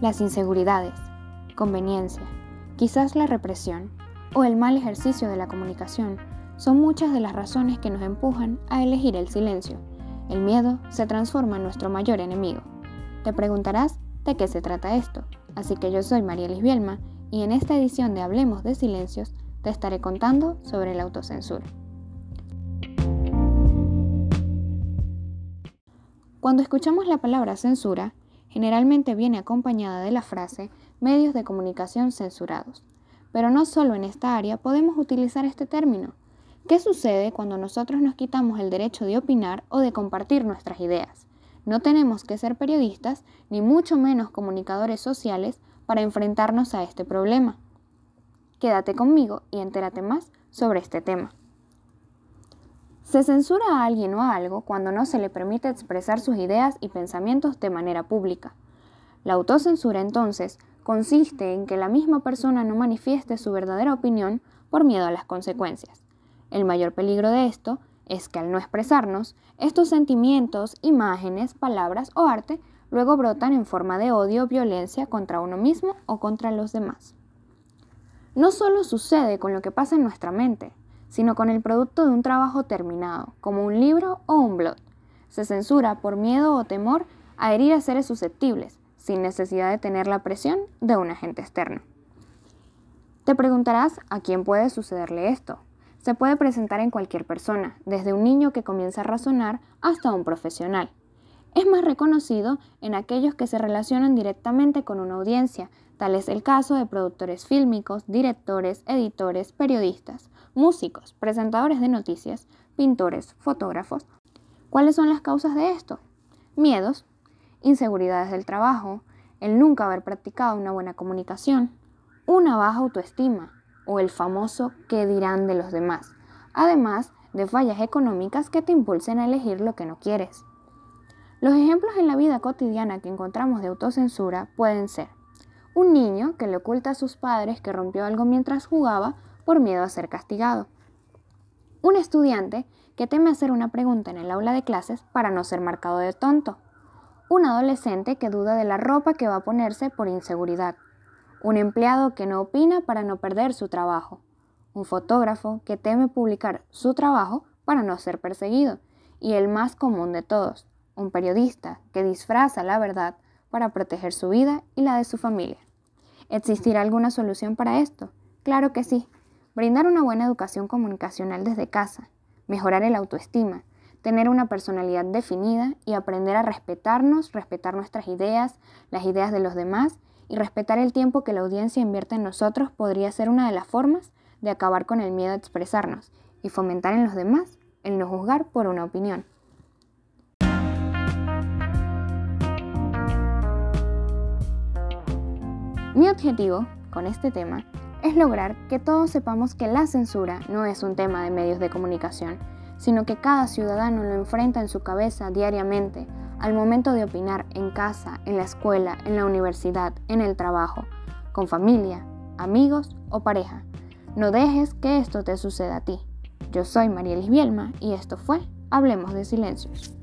Las inseguridades, conveniencia, quizás la represión o el mal ejercicio de la comunicación son muchas de las razones que nos empujan a elegir el silencio. El miedo se transforma en nuestro mayor enemigo. Te preguntarás de qué se trata esto, así que yo soy María Bielma y en esta edición de Hablemos de Silencios te estaré contando sobre la autocensura. Cuando escuchamos la palabra censura, generalmente viene acompañada de la frase medios de comunicación censurados. Pero no solo en esta área podemos utilizar este término. ¿Qué sucede cuando nosotros nos quitamos el derecho de opinar o de compartir nuestras ideas? No tenemos que ser periodistas ni mucho menos comunicadores sociales para enfrentarnos a este problema. Quédate conmigo y entérate más sobre este tema. Se censura a alguien o a algo cuando no se le permite expresar sus ideas y pensamientos de manera pública. La autocensura entonces consiste en que la misma persona no manifieste su verdadera opinión por miedo a las consecuencias. El mayor peligro de esto es que al no expresarnos, estos sentimientos, imágenes, palabras o arte luego brotan en forma de odio o violencia contra uno mismo o contra los demás. No solo sucede con lo que pasa en nuestra mente, sino con el producto de un trabajo terminado, como un libro o un blog. Se censura por miedo o temor a herir a seres susceptibles, sin necesidad de tener la presión de un agente externo. Te preguntarás a quién puede sucederle esto. Se puede presentar en cualquier persona, desde un niño que comienza a razonar hasta un profesional. Es más reconocido en aquellos que se relacionan directamente con una audiencia, tal es el caso de productores fílmicos, directores, editores, periodistas, músicos, presentadores de noticias, pintores, fotógrafos. ¿Cuáles son las causas de esto? Miedos, inseguridades del trabajo, el nunca haber practicado una buena comunicación, una baja autoestima o el famoso qué dirán de los demás, además de fallas económicas que te impulsen a elegir lo que no quieres. Los ejemplos en la vida cotidiana que encontramos de autocensura pueden ser un niño que le oculta a sus padres que rompió algo mientras jugaba por miedo a ser castigado. Un estudiante que teme hacer una pregunta en el aula de clases para no ser marcado de tonto. Un adolescente que duda de la ropa que va a ponerse por inseguridad. Un empleado que no opina para no perder su trabajo. Un fotógrafo que teme publicar su trabajo para no ser perseguido. Y el más común de todos, un periodista que disfraza la verdad para proteger su vida y la de su familia. ¿Existirá alguna solución para esto? Claro que sí. Brindar una buena educación comunicacional desde casa, mejorar el autoestima, tener una personalidad definida y aprender a respetarnos, respetar nuestras ideas, las ideas de los demás y respetar el tiempo que la audiencia invierte en nosotros podría ser una de las formas de acabar con el miedo a expresarnos y fomentar en los demás el no juzgar por una opinión. Mi objetivo con este tema es lograr que todos sepamos que la censura no es un tema de medios de comunicación, sino que cada ciudadano lo enfrenta en su cabeza diariamente al momento de opinar en casa, en la escuela, en la universidad, en el trabajo, con familia, amigos o pareja. No dejes que esto te suceda a ti. Yo soy María Bielma y esto fue Hablemos de Silencios.